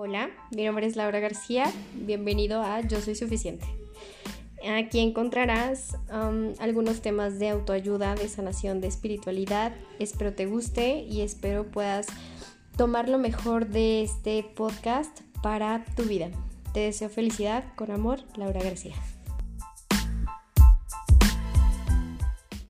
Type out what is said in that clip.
Hola, mi nombre es Laura García, bienvenido a Yo Soy Suficiente. Aquí encontrarás um, algunos temas de autoayuda, de sanación, de espiritualidad. Espero te guste y espero puedas tomar lo mejor de este podcast para tu vida. Te deseo felicidad, con amor, Laura García.